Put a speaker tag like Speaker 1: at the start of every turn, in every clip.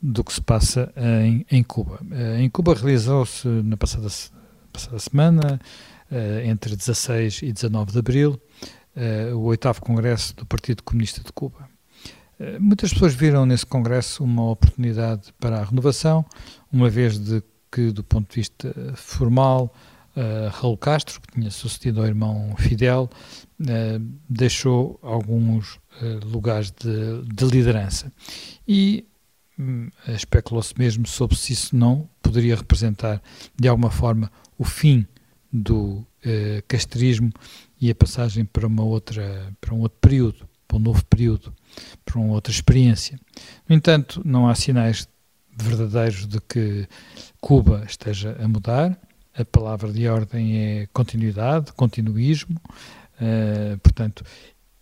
Speaker 1: do que se passa em, em Cuba. Eh, em Cuba realizou-se na passada, passada semana, eh, entre 16 e 19 de abril, eh, o oitavo Congresso do Partido Comunista de Cuba. Muitas pessoas viram nesse Congresso uma oportunidade para a renovação, uma vez de que, do ponto de vista formal, uh, Raul Castro, que tinha sucedido ao irmão Fidel, uh, deixou alguns uh, lugares de, de, liderança. E especulou-se mesmo sobre se isso não poderia representar, de alguma forma, o fim do castrismo e a passagem para uma outra para um outro período, para um novo período, para uma outra experiência. No entanto, não há sinais verdadeiros de que Cuba esteja a mudar a palavra de ordem é continuidade, continuismo, uh, portanto,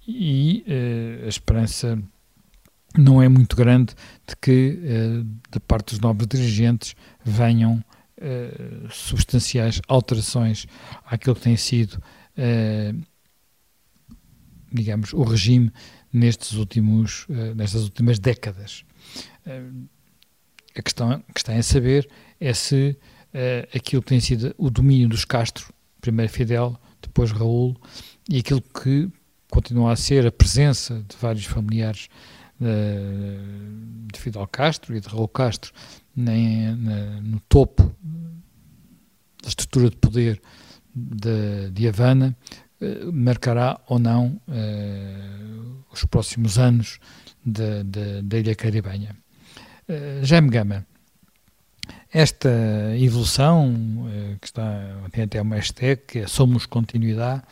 Speaker 1: e uh, a esperança não é muito grande de que, uh, da parte dos novos dirigentes, venham substanciais alterações àquilo que tem sido, digamos, o regime nestes últimos, nestas últimas décadas. a questão que está em saber é se aquilo que tem sido o domínio dos Castro, primeiro Fidel, depois Raul, e aquilo que continua a ser a presença de vários familiares de Fidel Castro e de Raul Castro nem, no topo da estrutura de poder de, de Havana, uh, marcará ou não os próximos anos da Ilha Caribenha. Jaime Gama, esta evolução, eh, que está, tem até uma hashtag, que é Somos Continuidade,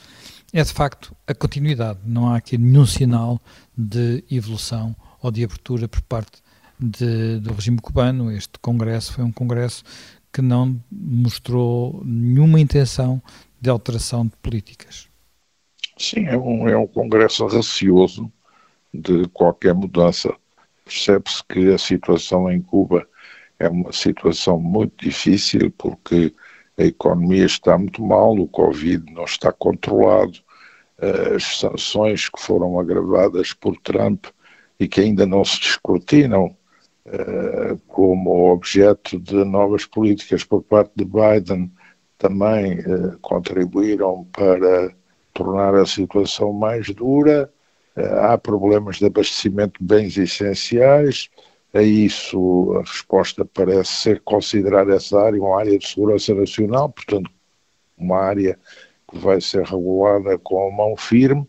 Speaker 1: é de facto a continuidade. Não há aqui nenhum sinal de evolução ou de abertura por parte de, do regime cubano. Este congresso foi um congresso que não mostrou nenhuma intenção de alteração de políticas.
Speaker 2: Sim, é um, é um congresso racioso de qualquer mudança. Percebe-se que a situação em Cuba é uma situação muito difícil porque a economia está muito mal, o Covid não está controlado, as sanções que foram agravadas por Trump e que ainda não se descortinam eh, como objeto de novas políticas por parte de Biden também eh, contribuíram para tornar a situação mais dura. Eh, há problemas de abastecimento de bens essenciais, a isso, a resposta parece ser considerar essa área uma área de segurança nacional, portanto, uma área que vai ser regulada com a mão firme,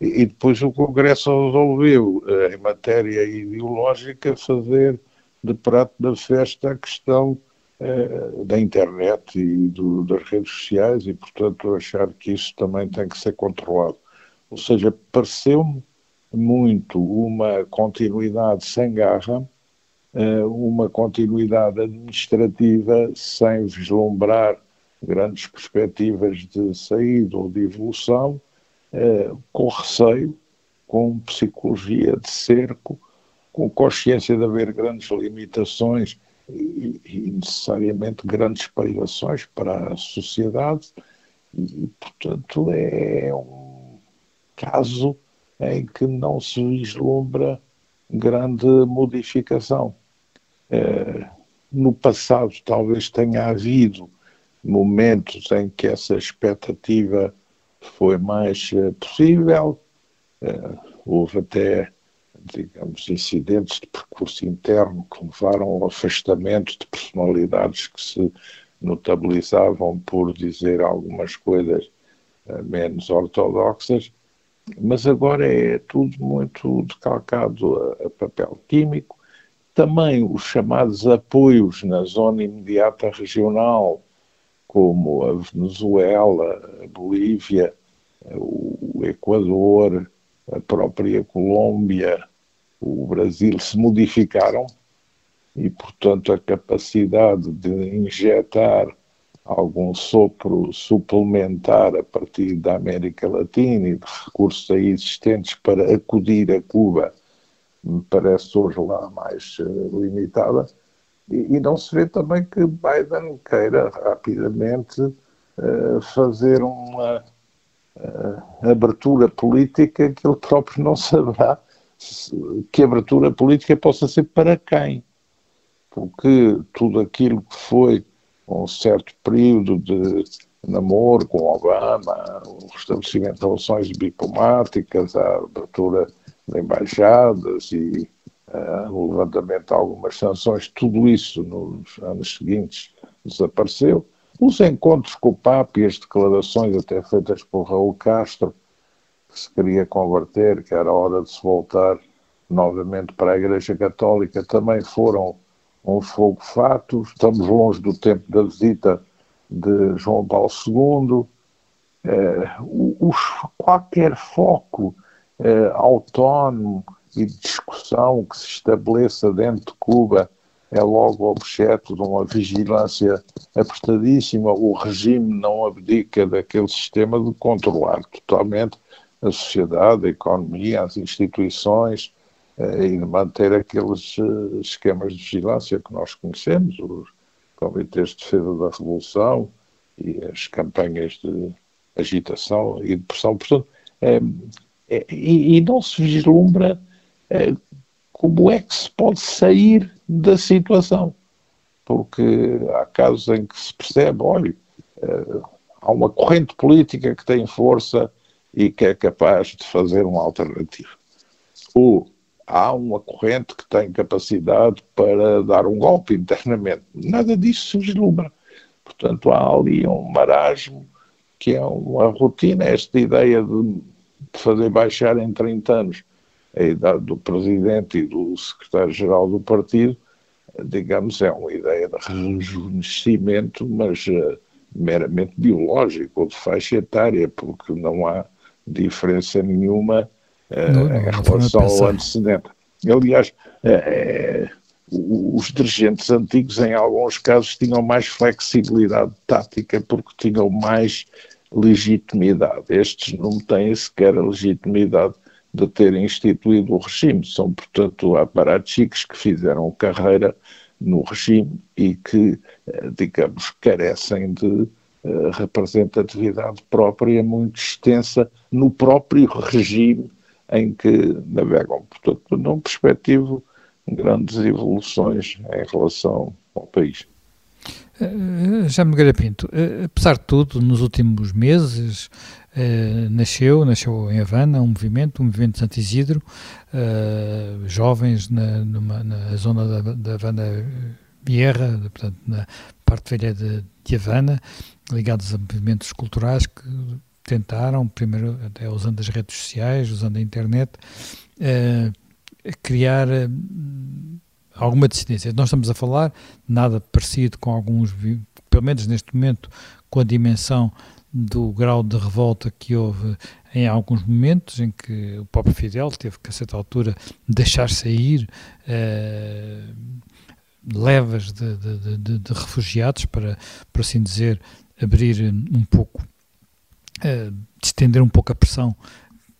Speaker 2: e, depois o Congresso resolveu, eh, em matéria ideológica, fazer de prato da festa a questão eh, da internet e do, das redes sociais, e, portanto, achar que isso também tem que ser controlado. Ou seja, pareceu-me muito uma continuidade sem garra eh, uma continuidade administrativa sem vislumbrar grandes perspectivas de saída ou de evolução, eh, com receio, com psicologia de cerco, com consciência de haver grandes limitações e, e necessariamente grandes privações para a sociedade, e, portanto, é um caso em que não se vislumbra grande modificação. Eh, no passado talvez tenha havido momentos em que essa expectativa foi mais uh, possível, uh, houve até, digamos, incidentes de percurso interno que levaram ao afastamento de personalidades que se notabilizavam por dizer algumas coisas uh, menos ortodoxas, mas agora é tudo muito decalcado a papel químico, também os chamados apoios na zona imediata regional, como a Venezuela, a Bolívia, o Equador, a própria Colômbia, o Brasil, se modificaram e, portanto, a capacidade de injetar algum sopro suplementar a partir da América Latina e de recursos aí existentes para acudir a Cuba me parece hoje lá mais uh, limitada. E, e, não se vê também que Biden queira rapidamente uh, fazer uma uh, abertura política que ele próprio não saberá se, que abertura política possa ser para quem. Porque tudo aquilo que foi um certo período de namoro com Obama, o restabelecimento de relações diplomáticas, a abertura de embaixadas e uh, o levantamento de algumas sanções, tudo isso nos anos seguintes desapareceu. Os encontros com o Papa e as declarações até feitas por Raul Castro, que se queria converter, que era hora de se voltar novamente para a Igreja Católica, também foram um fogo fato. Estamos longe do tempo da visita de João Paulo II. Eh, o, qualquer foco eh, autónomo e discussão que se estabeleça dentro de Cuba é logo objeto de uma vigilância apertadíssima. O regime não abdica daquele sistema de controlar totalmente a sociedade, a economia, as instituições eh, e de manter aqueles eh, esquemas de vigilância que nós conhecemos, os comitês de defesa da revolução e as campanhas de agitação e de pressão. Portanto, é, é, e, e, não se vislumbra como é que se pode sair da situação. Porque há casos em que se percebe, olha, é, há uma corrente política que tem força e que é capaz de fazer uma alternativa. Ou há uma corrente que tem capacidade para dar um golpe internamente. Nada disso se vislumbra. Portanto, há ali um marasmo que é uma rotina, esta ideia de fazer baixar em 30 anos do presidente e do secretário-geral do partido, digamos, é uma ideia de rejuvenescimento, mas uh, meramente biológico ou de faixa etária, porque não há diferença nenhuma uh, não, não, em relação ao antecedente. Aliás, uh, os dirigentes antigos, em alguns casos, tinham mais flexibilidade tática porque tinham mais legitimidade. Estes não têm sequer a legitimidade de terem instituído o regime. São, portanto, aparatos que fizeram carreira no regime e que, eh, digamos, carecem de eh, representatividade própria muito extensa no próprio regime em que navegam. Portanto, não perspectivo grandes evoluções em relação ao país.
Speaker 1: Uh, já me Pinto, apesar de tudo, nos últimos meses uh, nasceu, nasceu em Havana um movimento, um movimento de Santo Isidro, jovens na, numa, na zona da, da Havana Vierra, portanto na parte velha de, de Havana, ligados a movimentos culturais que tentaram, primeiro até usando as redes sociais, usando a internet, criar alguma dissidência. Nós estamos a falar nada parecido com alguns, pelo menos neste momento, com a dimensão do grau de revolta que houve em alguns momentos em que o próprio Fidel teve que, a certa altura, deixar sair uh, levas de, de, de, de, refugiados para, por assim dizer, abrir um pouco, uh, estender um pouco a pressão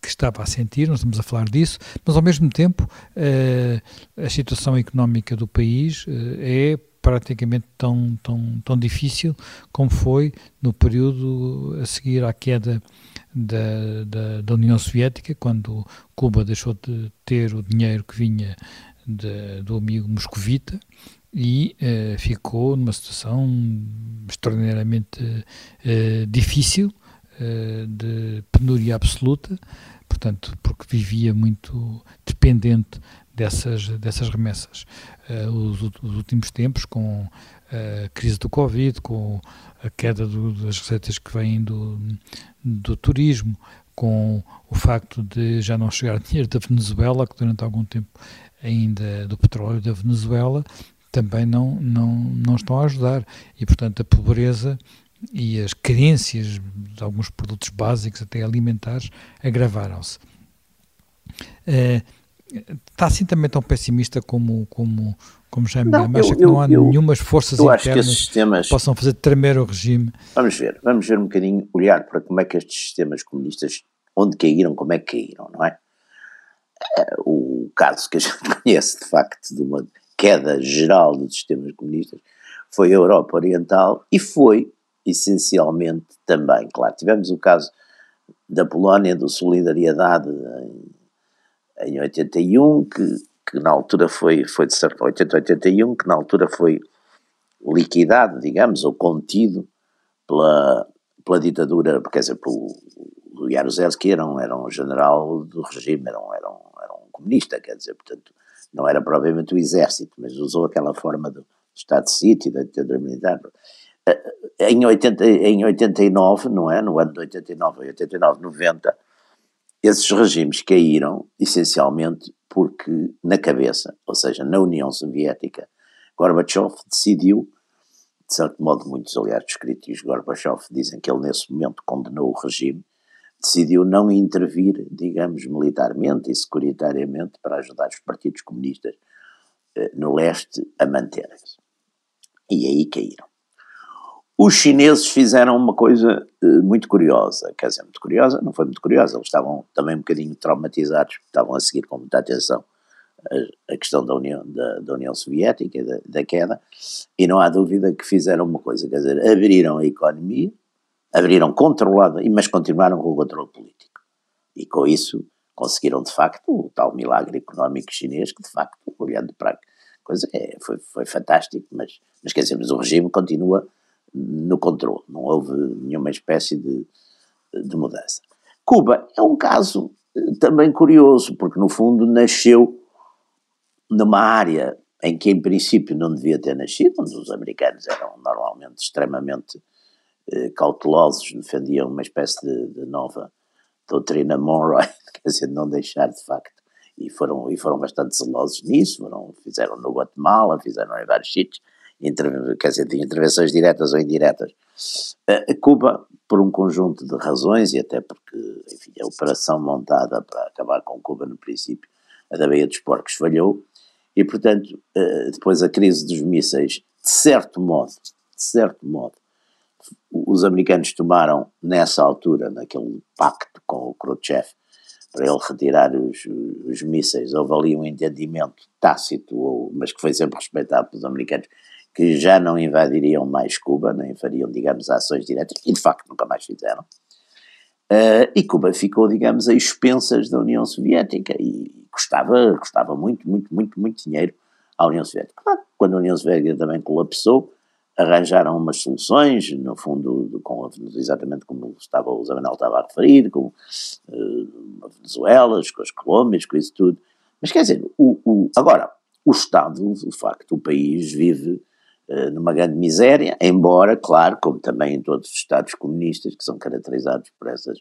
Speaker 1: que estava a sentir, nós estamos a falar disso, mas ao mesmo tempo eh, a situação económica do país é praticamente tão, tão, tão difícil como foi no período a seguir à queda da, da, da União Soviética, quando Cuba deixou de ter o dinheiro que vinha de, do amigo moscovita e eh, ficou numa situação extraordinariamente difícil, de penúria absoluta, portanto, porque vivia muito dependente dessas, dessas remessas. Uh, os, os, últimos tempos, com a crise do Covid, com a queda do, das receitas que vêm do, do turismo, com o facto de já não chegar dinheiro da Venezuela, que durante algum tempo ainda do petróleo da Venezuela, também não, não, não estão a ajudar. E, portanto, a pobreza e as carências de alguns produtos básicos, até alimentares, agravaram-se. Uh, está assim também tão pessimista como, como, como já não, acha que não há eu, nenhumas forças internas que, sistemas, possam fazer tremer o regime?
Speaker 3: Vamos ver, vamos ver um bocadinho, olhar para como é que estes sistemas comunistas, onde caíram, como é que caíram, não é? Eh, o caso que a gente conhece, de facto, de uma queda geral dos sistemas comunistas, foi a Europa Oriental e foi, essencialmente, também, claro, tivemos o caso da Polónia, do Solidariedade em, em 81, que, que na altura foi, foi de 80-81, que na altura foi liquidado, digamos, ou contido pela, pela ditadura, quer dizer, pelo o Jaruzelski era um, era um general do regime, era um, era, um, era um comunista, quer dizer, portanto, não era propriamente o exército, mas usou aquela forma do Estado de sítio, da ditadura militar. Eh, em, 80, em 89, não é? No ano de 89, 89, 90, esses regimes caíram essencialmente porque na cabeça, ou seja, na União Soviética, Gorbachev decidiu, de certo modo muitos aliás dos críticos de Gorbachev dizem que ele nesse momento condenou o regime, decidiu não intervir, digamos, militarmente e securitariamente para ajudar os partidos comunistas eh, no leste a manterem-se. E aí caíram. Os chineses fizeram uma coisa uh, muito curiosa, quer dizer, muito curiosa, não foi muito curiosa, eles estavam também um bocadinho traumatizados, estavam a seguir com muita atenção a, a questão da União, da, da União Soviética, da, da, queda, e não há dúvida que fizeram uma coisa, quer dizer, abriram a economia, abriram controlada, mas continuaram com o controle político. E com isso conseguiram, de facto, o tal milagre económico chinês, que de facto, olhando para a coisa, é, foi, foi fantástico, mas, mas quer dizer, mas o regime continua no controle, não houve nenhuma espécie de, de mudança. Cuba é um caso eh, também curioso, porque no fundo nasceu numa área em que em princípio não devia ter nascido, onde os americanos eram normalmente extremamente eh, cautelosos, defendiam uma espécie de, de, nova doutrina Monroe, quer dizer, não deixar de facto, e foram, e foram bastante zelosos nisso, foram, fizeram no Guatemala, fizeram em vários sítios, quer dizer, de intervenções diretas ou indiretas. A Cuba, por um conjunto de razões, e até porque, enfim, a operação montada para acabar com Cuba no princípio, a da Baía dos Porcos, falhou, e portanto, depois a crise dos mísseis, de certo modo, de certo modo, os americanos tomaram nessa altura, naquele pacto com o Khrushchev, para ele retirar os, os mísseis, houve ali um entendimento tácito, mas que foi sempre respeitado pelos americanos, que já não invadiriam mais Cuba, nem fariam, digamos, ações diretas, e de facto nunca mais fizeram. Uh, e Cuba ficou, digamos, a expensas da União Soviética e custava, custava muito, muito, muito, muito dinheiro à União Soviética. Claro, quando a União Soviética também colapsou, arranjaram umas soluções, no fundo, com, exatamente como estava, o Zé estava a referir, com uh, a Venezuela, com as Colômbias, com isso tudo. Mas quer dizer, o, o, agora, o Estado, de facto, o país vive eh, numa grande miséria, embora, claro, como também em todos os Estados comunistas, que são caracterizados por essas,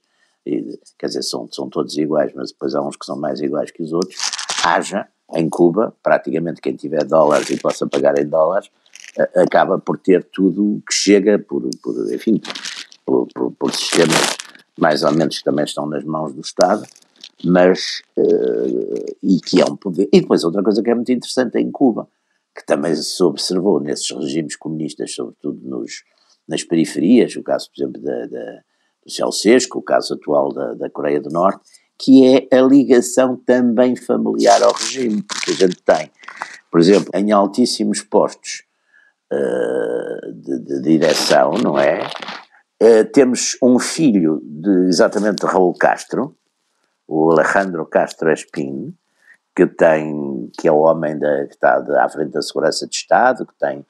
Speaker 3: quer dizer, são, são todos iguais, mas depois há uns que são mais iguais que os outros, haja em Cuba, praticamente quem tiver dólares e possa pagar em dólares, acaba por ter tudo que chega por, por enfim, por, por, por, sistemas mais ou menos que também estão nas mãos do Estado, mas, uh, e que é um poder. E depois outra coisa que é muito interessante em Cuba, que também se observou nesses regimes comunistas, sobretudo nos, nas periferias, o caso, por exemplo, da, da, do Ceausescu, o caso atual da, da Coreia do Norte, que é a ligação também familiar ao regime, porque a gente tem, por exemplo, em altíssimos postos uh, de, de, direção, não é? Uh, temos um filho de exatamente Raul Castro, o Alejandro Castro Espín, que tem, que é o homem da, que está de, à frente da segurança de Estado, que tem,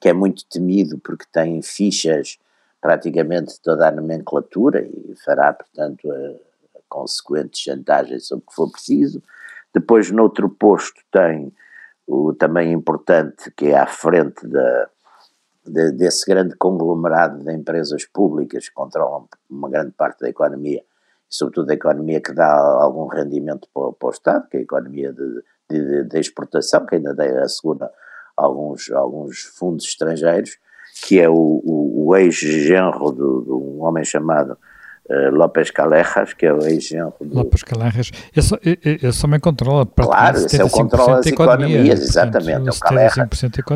Speaker 3: que é muito temido porque tem fichas praticamente toda a nomenclatura e fará, portanto, a, a consequente chantagem sobre o que for preciso. Depois, noutro posto, tem o também importante, que é à frente da, de, desse grande conglomerado de empresas públicas que controlam uma grande parte da economia, sobretudo a economia que dá algum rendimento para, para o Estado, que é a economia de, de, de exportação, que ainda assegura alguns, alguns fundos estrangeiros, que é o, o, o ex-genro de, um homem chamado uh, López Calejas, que é o ex-genro
Speaker 1: do... López Calejas, esse, esse também controla
Speaker 3: Claro, esse é o controla as economias, exatamente, é o Calejas.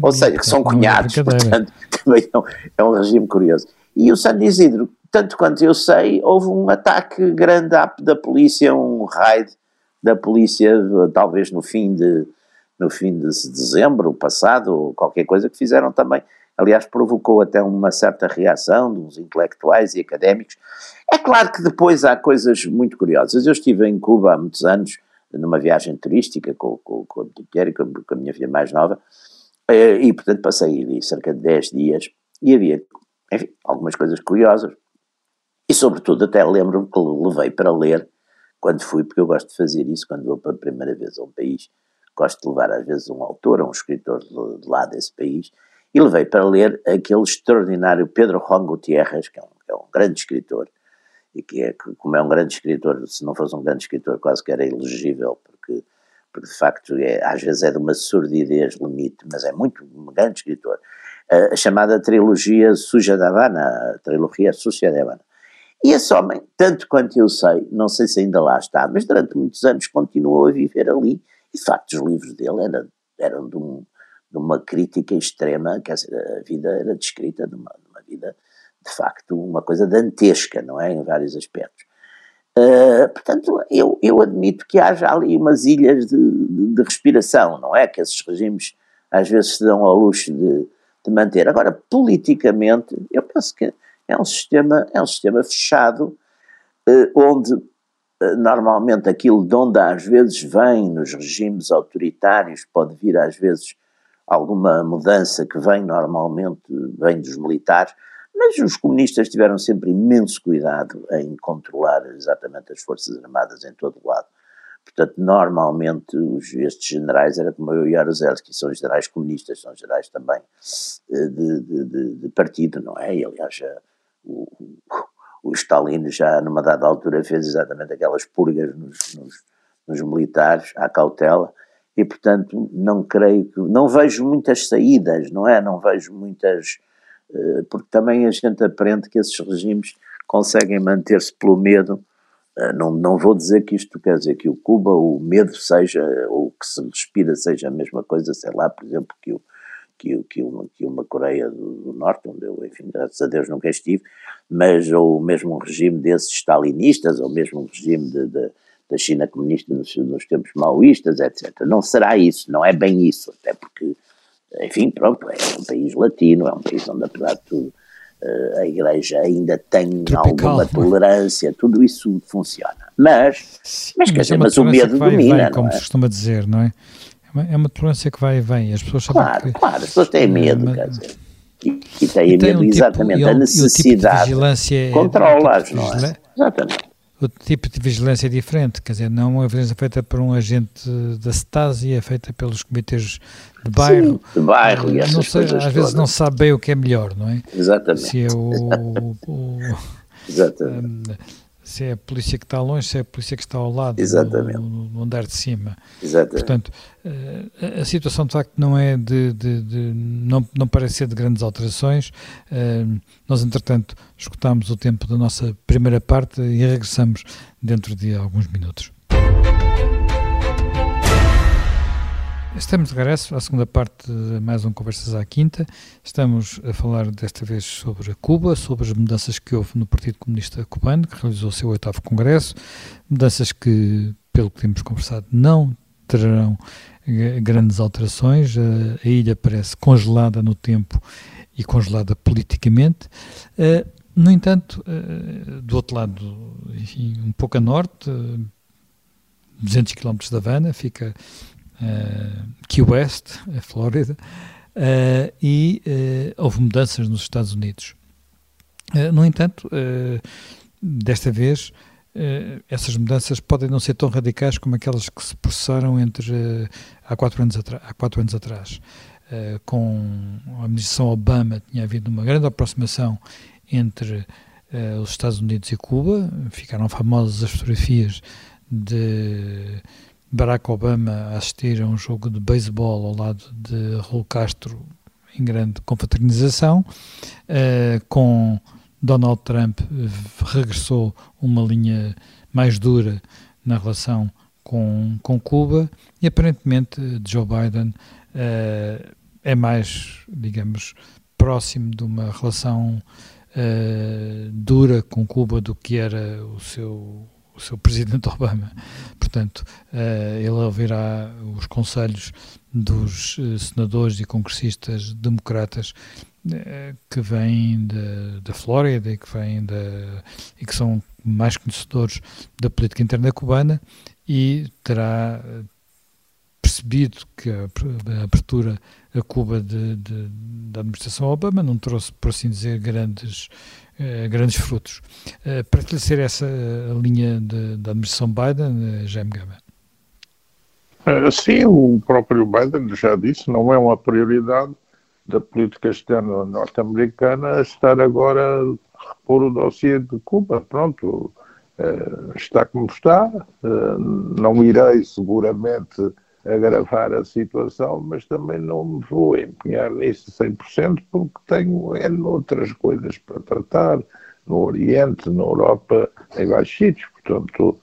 Speaker 3: Ou seja, que são cunhados, portanto, também é um, é um regime curioso. E o San Isidro, tanto quanto eu sei, houve um ataque grande da polícia, um raid da polícia, talvez no fim de no fim de dezembro passado, ou qualquer coisa que fizeram também. Aliás, provocou até uma certa reação dos intelectuais e académicos. É claro que depois há coisas muito curiosas. Eu estive em Cuba há muitos anos, numa viagem turística com, com, com Pierre e com, com a minha filha mais nova, eh, e portanto passei ali cerca de 10 dias e havia, enfim, algumas coisas curiosas. E sobretudo até lembro-me que levei para ler quando fui, porque eu gosto de fazer isso quando vou pela primeira vez a um país gosto de levar às vezes um autor um escritor de, de lá desse país, e levei para ler aquele extraordinário Pedro Juan Gutiérrez, que é um, que é um grande escritor, e que é, como é um grande escritor, se não fosse um grande escritor quase que era elegível, porque, porque de facto é, às vezes é de uma surdidez limite, mas é muito um grande escritor. A, a chamada trilogia Suja da Habana, a trilogia Suja da Habana. E esse homem, tanto quanto eu sei, não sei se ainda lá está, mas durante muitos anos continuou a viver ali e, de facto, os livros dele eram, eram de, um, de, uma crítica extrema, quer dizer, a vida era descrita de uma, de uma vida, de facto, uma coisa dantesca, não é? Em vários aspectos. Uh, portanto, eu, eu admito que haja ali umas ilhas de, de, de, respiração, não é? Que esses regimes às vezes se dão ao luxo de, de, manter. Agora, politicamente, eu penso que é um sistema, é um sistema fechado, uh, onde eh, normalmente aquilo de onde às vezes vem nos regimes autoritários, pode vir às vezes alguma mudança que vem normalmente, vem dos militares, mas os comunistas tiveram sempre imenso cuidado em controlar exatamente as forças armadas em todo o lado. Portanto, normalmente os, estes generais, era como eu e Jaruzelski, são generais comunistas, são generais também eh, de, de, de, de partido, não é? E aliás, o, o Stalin já numa dada altura fez exatamente aquelas purgas nos, nos, nos militares, à cautela, e portanto não creio que, não vejo muitas saídas, não é? Não vejo muitas, uh, porque também a gente aprende que esses regimes conseguem manter-se pelo medo, uh, não, não vou dizer que isto quer dizer que o Cuba, o medo seja, ou que se respira seja a mesma coisa, sei lá, por exemplo, que o que, que, uma, que uma Coreia do, do, Norte, onde eu, enfim, graças a Deus nunca estive, mas ou mesmo um regime desses stalinistas, ou mesmo um regime de, de, da China comunista nos, nos, tempos maoístas, etc. Não será isso, não é bem isso, até porque, enfim, pronto, é um país latino, é um país onde, apesar de tudo, eh, a Igreja ainda tem Tropical, alguma tolerância, tudo isso funciona. Mas, mas, mas, dizer, mas o medo vai, domina. Vai,
Speaker 1: como é? se costuma dizer, não é? É uma tolerância que vai e vem. As pessoas
Speaker 3: sabem claro, que, claro, as pessoas têm medo, quer dizer. E, e têm medo um tipo, exatamente a necessidade. Tipo de controla-as, é, não é? Exatamente.
Speaker 1: O tipo de vigilância é diferente, quer dizer, não é uma vigilância feita por um agente da Stasi, é feita pelos comitês de bairro.
Speaker 3: Sim, de bairro e essas
Speaker 1: não sei,
Speaker 3: Às
Speaker 1: vezes não sabe bem o que é melhor, não é?
Speaker 3: Exatamente.
Speaker 1: Se é o, o
Speaker 3: Exatamente. Um,
Speaker 1: se é a polícia que está longe, se é a polícia que está ao lado,
Speaker 3: Exatamente.
Speaker 1: No, no andar de cima.
Speaker 3: Exatamente.
Speaker 1: Portanto, eh, a situação de facto não é de, de, de não, não parece ser de grandes alterações. Eh, nós, entretanto, escutámos o tempo da nossa primeira parte e regressamos dentro de alguns minutos. Estamos de regresso à segunda parte de mais um Conversas à Quinta. Estamos a falar desta vez sobre Cuba, sobre as mudanças que houve no Partido Comunista Cubano, que realizou o seu oitavo congresso, mudanças que, pelo que temos conversado, não terão grandes alterações. A, ilha parece congelada no tempo e congelada politicamente. Eh, no entanto, eh, do outro lado, enfim, um pouco a norte, 200 km da Havana, fica uh, Key West, a Flórida, uh, e uh, houve mudanças nos Estados Unidos. no entanto, desta vez, essas mudanças podem não ser tão radicais como aquelas que se processaram entre há, quatro anos há quatro anos atrás. com a administração Obama tinha havido uma grande aproximação entre os Estados Unidos e Cuba, ficaram famosas as fotografias de Barack Obama a assistir a um jogo de beisebol ao lado de Raul Castro em grande confraternização, uh, com Donald Trump regressou uma linha mais dura na relação com, com Cuba e aparentemente Joe Biden uh, é mais, digamos, próximo de uma relação dura com Cuba do que era o seu o seu presidente Obama. Portanto, uh, ele ouvirá os conselhos dos uh, senadores e congressistas democratas uh, que vêm da Flórida e que vêm da, e que são mais conhecedores da política interna cubana e terá percebido que a, abertura a Cuba de, de, da administração Obama não trouxe, por assim dizer, grandes, eh, grandes frutos. Eh, para esclarecer essa eh, linha da administração Biden, Jaime Gama.
Speaker 2: Sim, o próprio Biden já disse, não é uma prioridade da política externa norte-americana estar agora a repor o dossiê de Cuba. Pronto, está como está, não irei seguramente agravar a situação, mas também não me vou empenhar nisso 100% porque tenho outras coisas para tratar no Oriente, na Europa, em vários sítios. Portanto,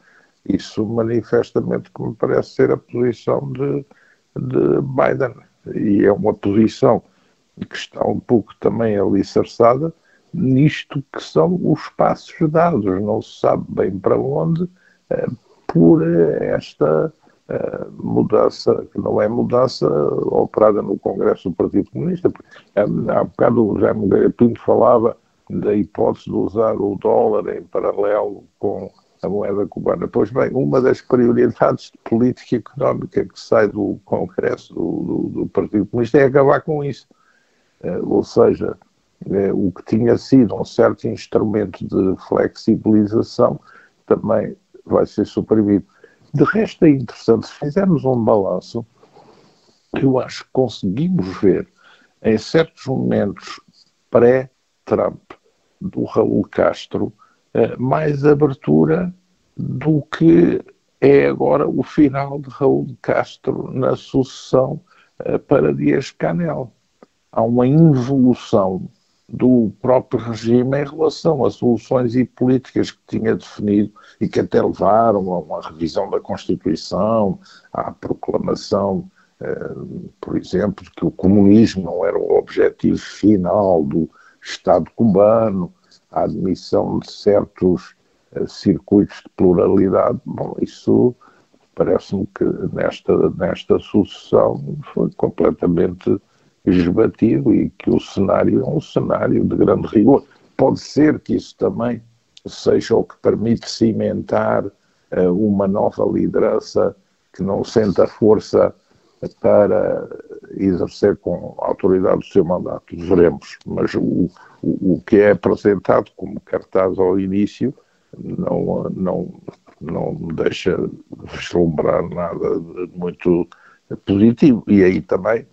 Speaker 2: isso manifestamente que me parece ser a posição de, de Biden. E é uma posição que está um pouco também alicerçada nisto que são os passos dados. Não se sabe bem para onde, eh, por esta mudança, que não é mudança operada no Congresso do Partido Comunista. Eh, há bocado o Jaime Pinto falava da hipótese de usar o dólar em paralelo com a moeda cubana. Pois bem, uma das prioridades de política económica que sai do Congresso do, do, do Partido Comunista é acabar com isso. Eh, ou seja, o que tinha sido um certo instrumento de flexibilização também vai ser suprimido. De resto, é interessante, se fizermos um balanço, eu acho que conseguimos ver em certos momentos pré-Trump do Raul Castro eh, mais abertura do que é agora o final de Raul Castro na sucessão eh, para Dias Canel. Há uma involução do próprio regime em relação a soluções e políticas que tinha definido e que até levaram a uma revisão da Constituição, à proclamação, eh, por exemplo, de que o comunismo não era o objetivo final do Estado cubano, a admissão de certos eh, circuitos de pluralidade. Bom, isso parece-me que nesta, nesta sucessão foi completamente esbatido e que o cenário é um cenário de grande rigor. Pode ser que isso também seja o que permite cimentar uh, uma nova liderança que não sente a força para exercer com autoridade o seu mandato. Veremos. Mas o, o, o que é apresentado como cartaz ao início não, não, não deixa vislumbrar nada de muito positivo. E aí também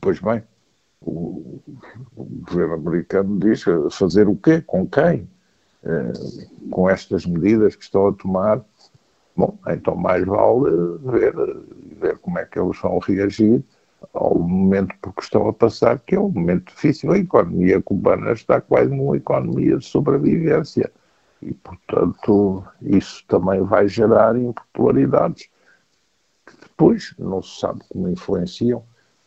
Speaker 2: Pois bem, o, o governo americano diz fazer o quê? Com quem? Eh, com estas medidas que estão a tomar. Bom, então mais vale ver, ver como é que eles vão reagir ao momento por que estão a passar, que é um momento difícil. A economia cubana está quase numa economia de sobrevivência. E, portanto, isso também vai gerar impopularidades que depois não se sabe como influenciam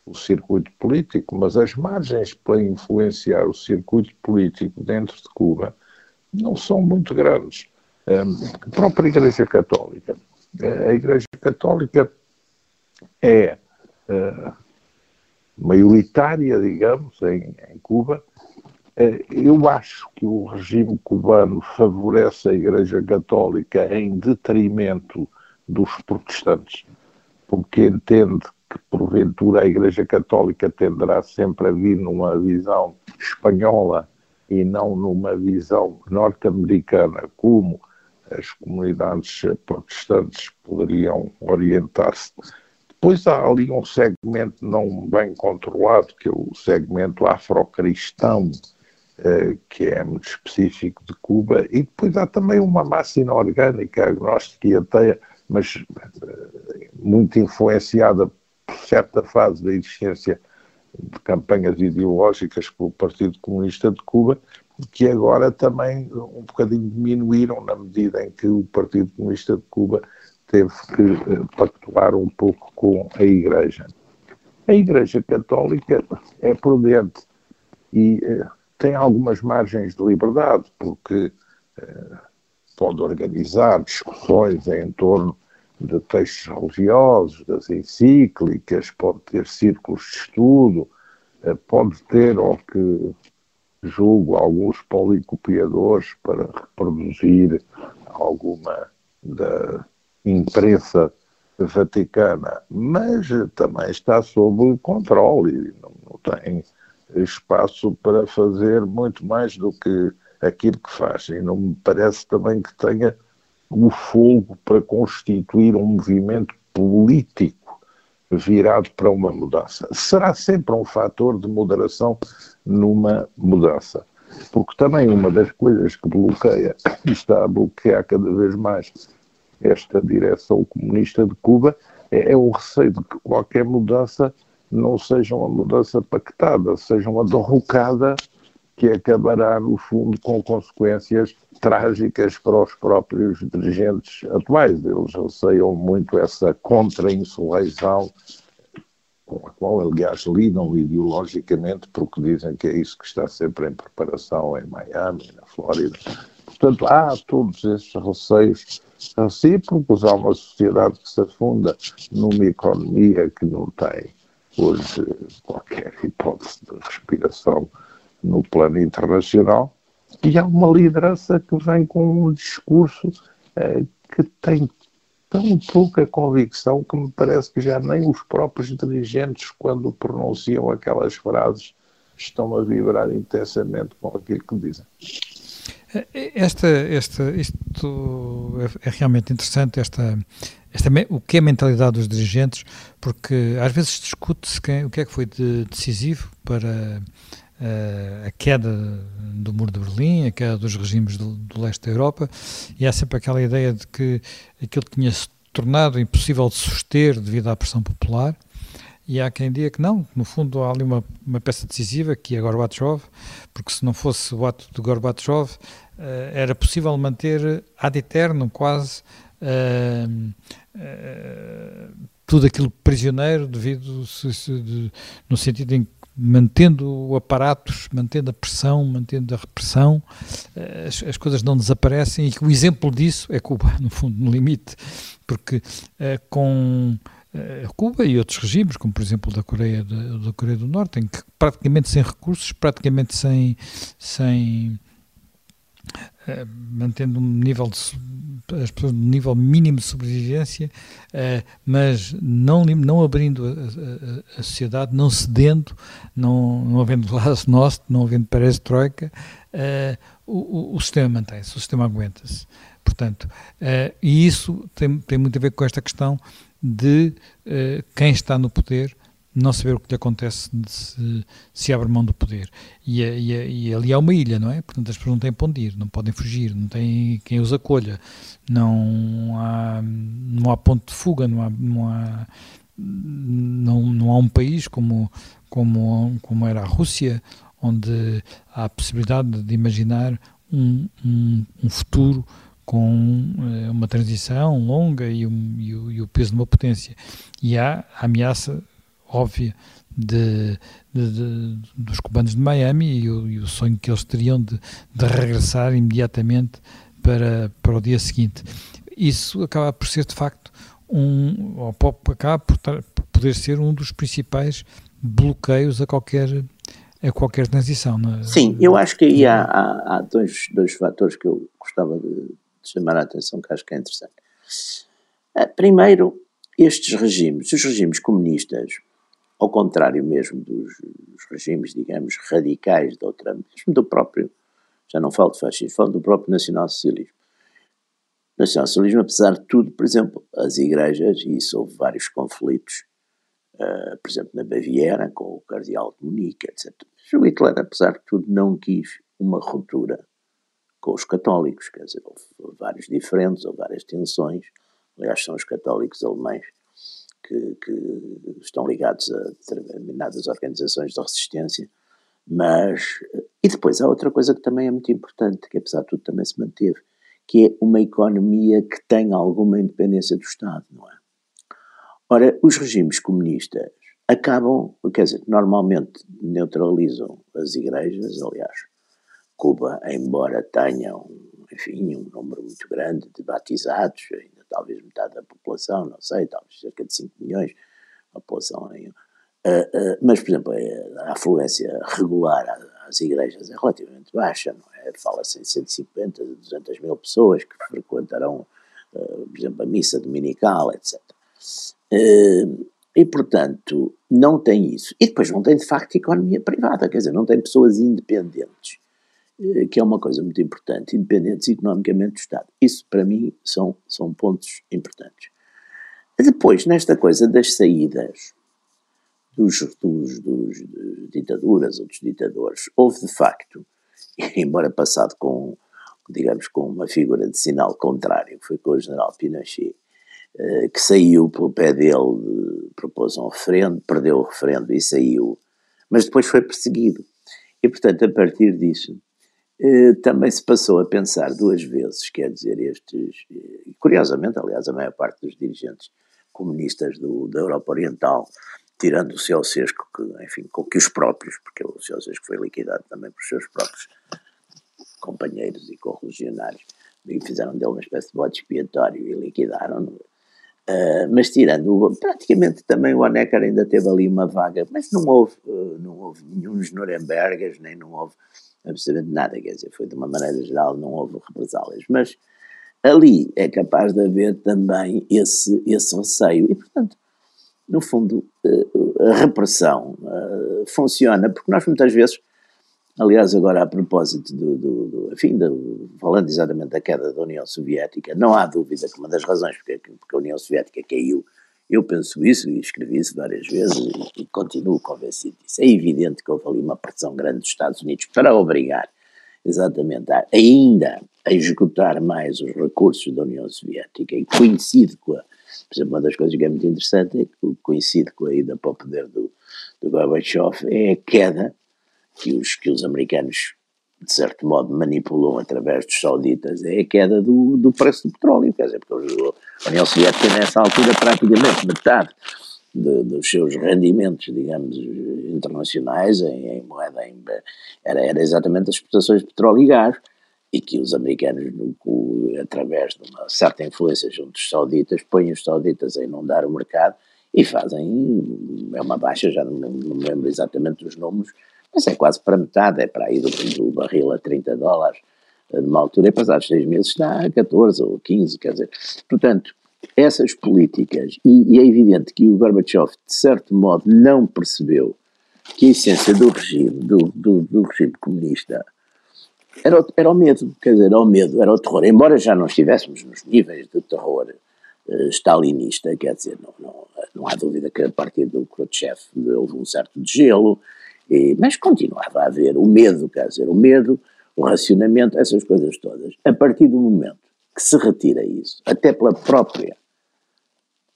Speaker 2: o circuito político, mas as margens para influenciar o circuito político dentro de Cuba não são muito grandes. A própria Igreja Católica. A Igreja Católica é uh, maioritária, digamos, em, Cuba. Uh, eu acho que o regime cubano favorece a Igreja Católica em detrimento dos protestantes, porque entende que porventura a Igreja Católica tenderá sempre a vir numa visão espanhola e não numa visão norte-americana, como as comunidades protestantes poderiam orientar-se. Depois há ali um segmento não bem controlado, que é o segmento afrocristão, eh, que é muito específico de Cuba, e depois há também uma massa inorgânica, agnóstica e ateia, mas eh, muito influenciada certa fase da existência de campanhas ideológicas pelo Partido Comunista de Cuba, que agora também um bocadinho diminuíram na medida em que o Partido Comunista de Cuba teve que uh, pactuar um pouco com a Igreja. A Igreja Católica é prudente e uh, tem algumas margens de liberdade, porque uh, pode organizar discussões em torno de textos religiosos, das encíclicas, pode ter círculos de estudo, pode ter, ao que julgo, alguns policopiadores para reproduzir alguma da imprensa vaticana, mas também está sob controle e não, não tem espaço para fazer muito mais do que aquilo que faz. E não me parece também que tenha o fogo para constituir um movimento político virado para uma mudança. Será sempre um fator de moderação numa mudança. Porque também uma das coisas que bloqueia, e está a bloquear cada vez mais esta direção comunista de Cuba, é, é o receio de que qualquer mudança não seja uma mudança pactada, seja uma derrocada que acabará, no fundo, com consequências trágicas para os próprios dirigentes atuais. Eles receiam muito essa contra-insurreição com a qual, aliás, lidam ideologicamente, porque dizem que é isso que está sempre em preparação em Miami, na Flórida. Portanto, há todos esses receios recíprocos, há uma sociedade que se afunda numa economia que não tem hoje qualquer hipótese de respiração no plano internacional, e há uma liderança que vem com um discurso eh, que tem tão pouca convicção que me parece que já nem os próprios dirigentes, quando pronunciam aquelas frases, estão a vibrar intensamente com aquilo que dizem.
Speaker 1: Esta, esta, isto é, é realmente interessante, esta, esta, o que é a mentalidade dos dirigentes, porque às vezes discute-se o que é que foi de, decisivo para a queda do muro de Berlim, a queda dos regimes do, do, leste da Europa, e há sempre aquela ideia de que aquilo tinha-se tornado impossível de suster devido à pressão popular, e há quem diga que não, no fundo há ali uma, uma peça decisiva que é Gorbachev, porque se não fosse o ato de Gorbachev, uh, era possível manter ad eterno quase uh, uh, tudo aquilo prisioneiro devido se, se, de, no sentido em que mantendo aparatos, mantendo a pressão, mantendo a repressão, as, as, coisas não desaparecem e o exemplo disso é Cuba, no fundo, no limite, porque com eh, Cuba e outros regimes, como por exemplo da Coreia, de, da Coreia do Norte, em que praticamente sem recursos, praticamente sem, sem mantendo um nível de as pessoas no nível mínimo de sobrevivência, uh, mas não, não abrindo a, a, a, sociedade, não cedendo, não, não havendo nosso, não havendo perestroika, uh, o, o, o sistema mantém-se, o sistema aguenta-se. Portanto, e isso tem, tem muito a ver com esta questão de quem está no poder não saber o que lhe acontece se, se abre mão do poder. E, e, e, ali há uma ilha, não é? Portanto, as pessoas não têm para onde ir, não podem fugir, não têm quem os acolha, não há, não há ponto de fuga, não há, não há, não, não há um país como, como, como era a Rússia, onde há a possibilidade de imaginar um, um, um futuro com uh, uma transição longa e, e, o, e, o, peso de uma potência. E há a ameaça óbvia de, de, de, dos cubanos de Miami e o, e o, sonho que eles teriam de, regressar imediatamente para, para o dia seguinte. Isso acaba por ser, de facto, um, ou acaba por, por poder ser um dos principais bloqueios a qualquer a qualquer transição. É?
Speaker 3: Sim, eu acho que aí há, há, há, dois, dois fatores que eu gostava de, chamar a atenção, que acho que é interessante. Ah, primeiro, estes regimes, os regimes comunistas, ao contrário mesmo dos, dos regimes, digamos, radicais de outra, mesmo do próprio, já não falo de fascismo, falo do próprio nacional-socialismo. Nacional-socialismo, apesar de tudo, por exemplo, as igrejas, e isso houve vários conflitos, uh, por exemplo, na Baviera, com o cardeal de Munique, etc. Mas o Hitler, apesar de tudo, não quis uma ruptura com os católicos, quer dizer, houve vários diferentes, houve várias tensões, aliás são os católicos alemães que, que estão ligados a determinadas organizações de resistência, mas, E depois há outra coisa que também é muito importante, que apesar de tudo também se manteve, que é uma economia que tem alguma independência do Estado, não é? Ora, os regimes comunistas acabam, quer dizer, normalmente neutralizam as igrejas, aliás, Cuba, embora tenha, um, enfim, um número muito grande de batizados, talvez metade da população, não sei, talvez cerca de 5 milhões, a população em, uh, uh, mas, por exemplo, a afluência regular às igrejas é relativamente baixa, é? Fala-se em 150, 200 mil pessoas que frequentarão, uh, por exemplo, a missa dominical, etc. E, portanto, não tem isso. E depois não tem, de facto, economia privada, quer dizer, não tem pessoas independentes, que é uma coisa muito importante, independentes economicamente do Estado. Isso, para mim, são, são pontos importantes. Depois, nesta coisa das saídas dos, dos, dos ditaduras ou dos ditadores, houve, de facto, embora passado com, digamos, com uma figura de sinal contrário, foi com o general Pinochet, eh, que saiu pelo pé dele, propôs um referendo, perdeu o referendo e saiu, mas depois foi perseguido. E, portanto, a partir disso, eh, também se passou a pensar duas vezes, quer dizer, estes, eh, curiosamente, aliás, a maior parte dos dirigentes comunistas do, da Europa Oriental, tirando o Ceausescu, que, enfim, com que os próprios, porque o Ceausescu foi liquidado também por seus próprios companheiros e correligionários, e fizeram dele uma espécie de bode expiatório e liquidaram-no, Uh, mas tirando, praticamente também o Honecker ainda teve ali uma vaga, mas não houve, uh, não houve nenhum Nurembergas, nem não houve absolutamente nada, quer dizer, foi de uma maneira geral, não houve represálias, mas ali é capaz de haver também esse, esse receio, e portanto, no fundo, uh, a repressão funciona, porque nós muitas vezes Aliás, agora a propósito do, do, do enfim, do, falando exatamente da queda da União Soviética, não há dúvida que uma das razões porque, porque a União Soviética caiu, eu penso isso e escrevi isso várias vezes e, e continuo convencido disso. É evidente que houve ali uma pressão grande dos Estados Unidos para obrigar exatamente a, ainda a executar mais os recursos da União Soviética e coincide com a, por exemplo, uma das coisas que é muito interessante é que coincide com a ida para o poder do, do Gorbachev é a queda que os, que os americanos, de certo modo, manipulam através dos sauditas é a queda do, do preço do petróleo. Quer dizer, porque a União Soviética, nessa altura, praticamente metade de, dos seus rendimentos, digamos, internacionais em, em moeda em, era, era exatamente as exportações de petróleo e gás e que os americanos, através de uma certa influência junto dos sauditas, põem os sauditas a inundar o mercado e fazem, é uma baixa, já não, me lembro exatamente dos números, mas é quase para metade, é para aí do, do barril a 30 dólares, numa altura, e passados seis meses está a 14 ou 15, quer dizer, portanto, essas políticas, e, e é evidente que o Gorbachev, de certo modo, não percebeu que a essência do regime, do, do, do regime comunista, era o, era o medo, quer dizer, era o medo, era o terror, embora já não estivéssemos nos níveis de terror uh, stalinista, quer dizer, não, não, não há dúvida que a partir do Khrushchev houve um certo gelo, e, mas continuava a haver o medo, quer dizer, o medo, o racionamento, essas coisas todas. A partir do momento que se retira isso, até pela própria,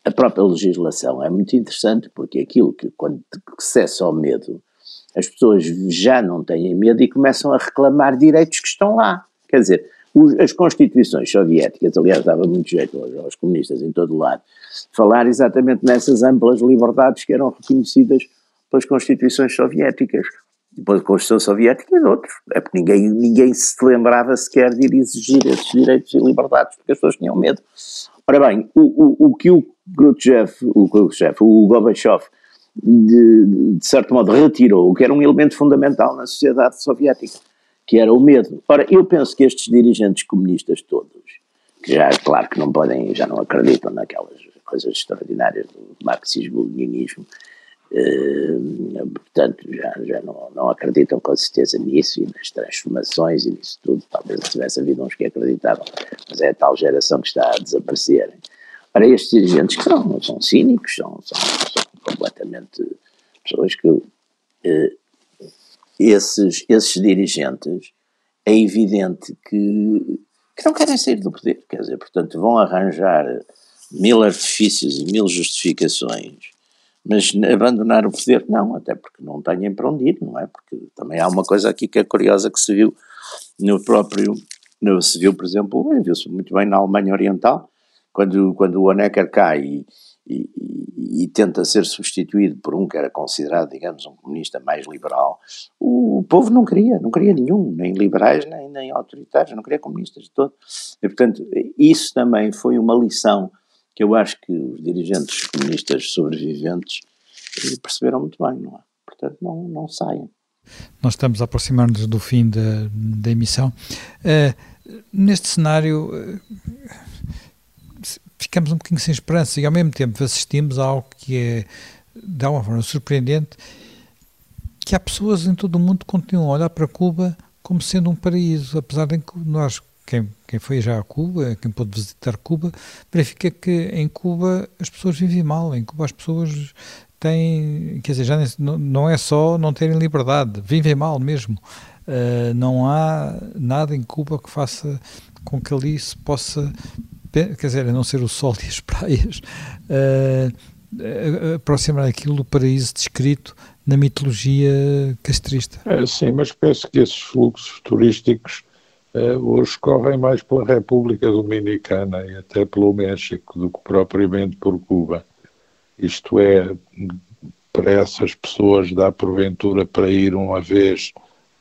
Speaker 3: a própria legislação, é muito interessante porque aquilo que, quando cessa o medo, as pessoas já não têm medo e começam a reclamar direitos que estão lá. Quer dizer, os, as constituições soviéticas, aliás, dava muito jeito aos, aos comunistas em todo o lado, falar exatamente nessas amplas liberdades que eram reconhecidas pelas constituições soviéticas, depois da Constituição Soviética e outros. É porque ninguém, ninguém se lembrava sequer de ir exigir esses direitos e liberdades, porque as pessoas tinham medo. Ora bem, o, o, o que o Khrushchev, o, Khrushchev, o Gorbachev, de, de certo modo retirou, que era um elemento fundamental na sociedade soviética, que era o medo. Ora, eu penso que estes dirigentes comunistas todos, que já, claro que não podem, já não acreditam naquelas coisas extraordinárias do marxismo-leninismo, portanto, já, já não, não acreditam com certeza nisso e nas transformações e nisso tudo. Talvez tivesse havido uns que acreditavam, mas é a tal geração que está a desaparecer. Ora, estes dirigentes que são, são cínicos, são, são, são completamente pessoas que. Uh, esses, esses dirigentes, é evidente que, que não querem sair do poder, quer dizer, portanto, vão arranjar mil artifícios e mil justificações Mas abandonar o poder, não, até porque não têm para onde ir, não é? Porque também há uma coisa aqui que é curiosa que se viu no próprio, no, se viu, por exemplo, viu-se muito bem na Alemanha Oriental, quando, quando o Honecker cai e, e, e, tenta ser substituído por um que era considerado, digamos, um comunista mais liberal, o, povo não queria, não queria nenhum, nem liberais, nem, nem autoritários, não queria comunistas de todo. E, portanto, isso também foi uma lição que eu acho que os dirigentes comunistas sobreviventes perceberam muito bem, não é? Portanto, não, não saiam.
Speaker 1: Nós estamos a aproximar-nos do fim da, da emissão. Uh, neste cenário, uh, ficamos um bocadinho sem esperança e ao mesmo tempo assistimos a algo que é, de alguma forma, surpreendente, que há pessoas em todo o mundo que continuam a olhar para Cuba como sendo um paraíso, apesar de nós quem, quem foi já a Cuba, quem pôde visitar Cuba, verifica que em Cuba as pessoas vivem mal, em Cuba as pessoas têm, quer dizer, já não, não é só não terem liberdade, vivem mal mesmo. Uh, não há nada em Cuba que faça com que ali se possa, quer dizer, a não ser o sol e as praias, uh, aproximar aquilo do paraíso descrito na mitologia castrista.
Speaker 2: É, sim, mas penso que esses fluxos turísticos hoje correm mais pela República Dominicana e até pelo México do que propriamente por Cuba. Isto é, para essas pessoas dá porventura para ir uma vez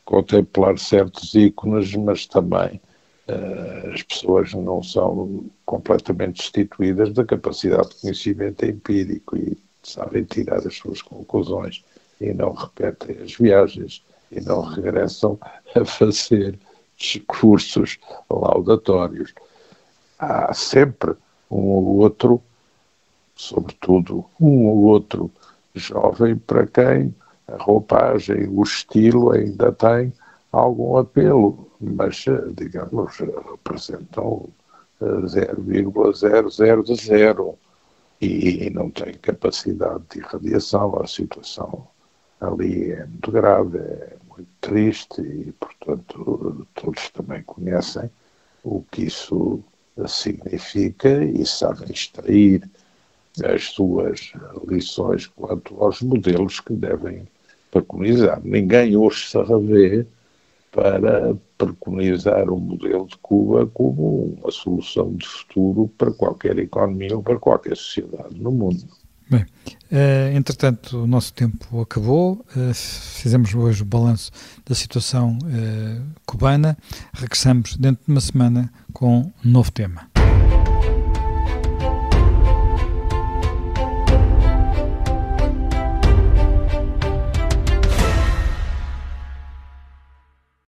Speaker 2: contemplar certos ícones, mas também uh, as pessoas não são completamente destituídas da capacidade de conhecimento empírico e sabem tirar as suas conclusões e não repetem as viagens e não regressam a fazer discursos laudatórios. Há sempre um ou outro, sobretudo um ou outro jovem para quem a roupagem, o estilo ainda tem algum apelo, mas, digamos, representam 0,000 e não tem capacidade de irradiação. A situação ali é muito grave, é triste e, portanto, todos também conhecem o que isso significa e sabem extrair as suas lições quanto aos modelos que devem preconizar. Ninguém hoje se revê para preconizar o modelo de Cuba como uma solução de futuro para qualquer economia ou para qualquer sociedade no mundo.
Speaker 1: Bem, uh, entretanto, o nosso tempo acabou, uh, fizemos hoje o balanço da situação uh, cubana, regressamos dentro de uma semana com um novo tema.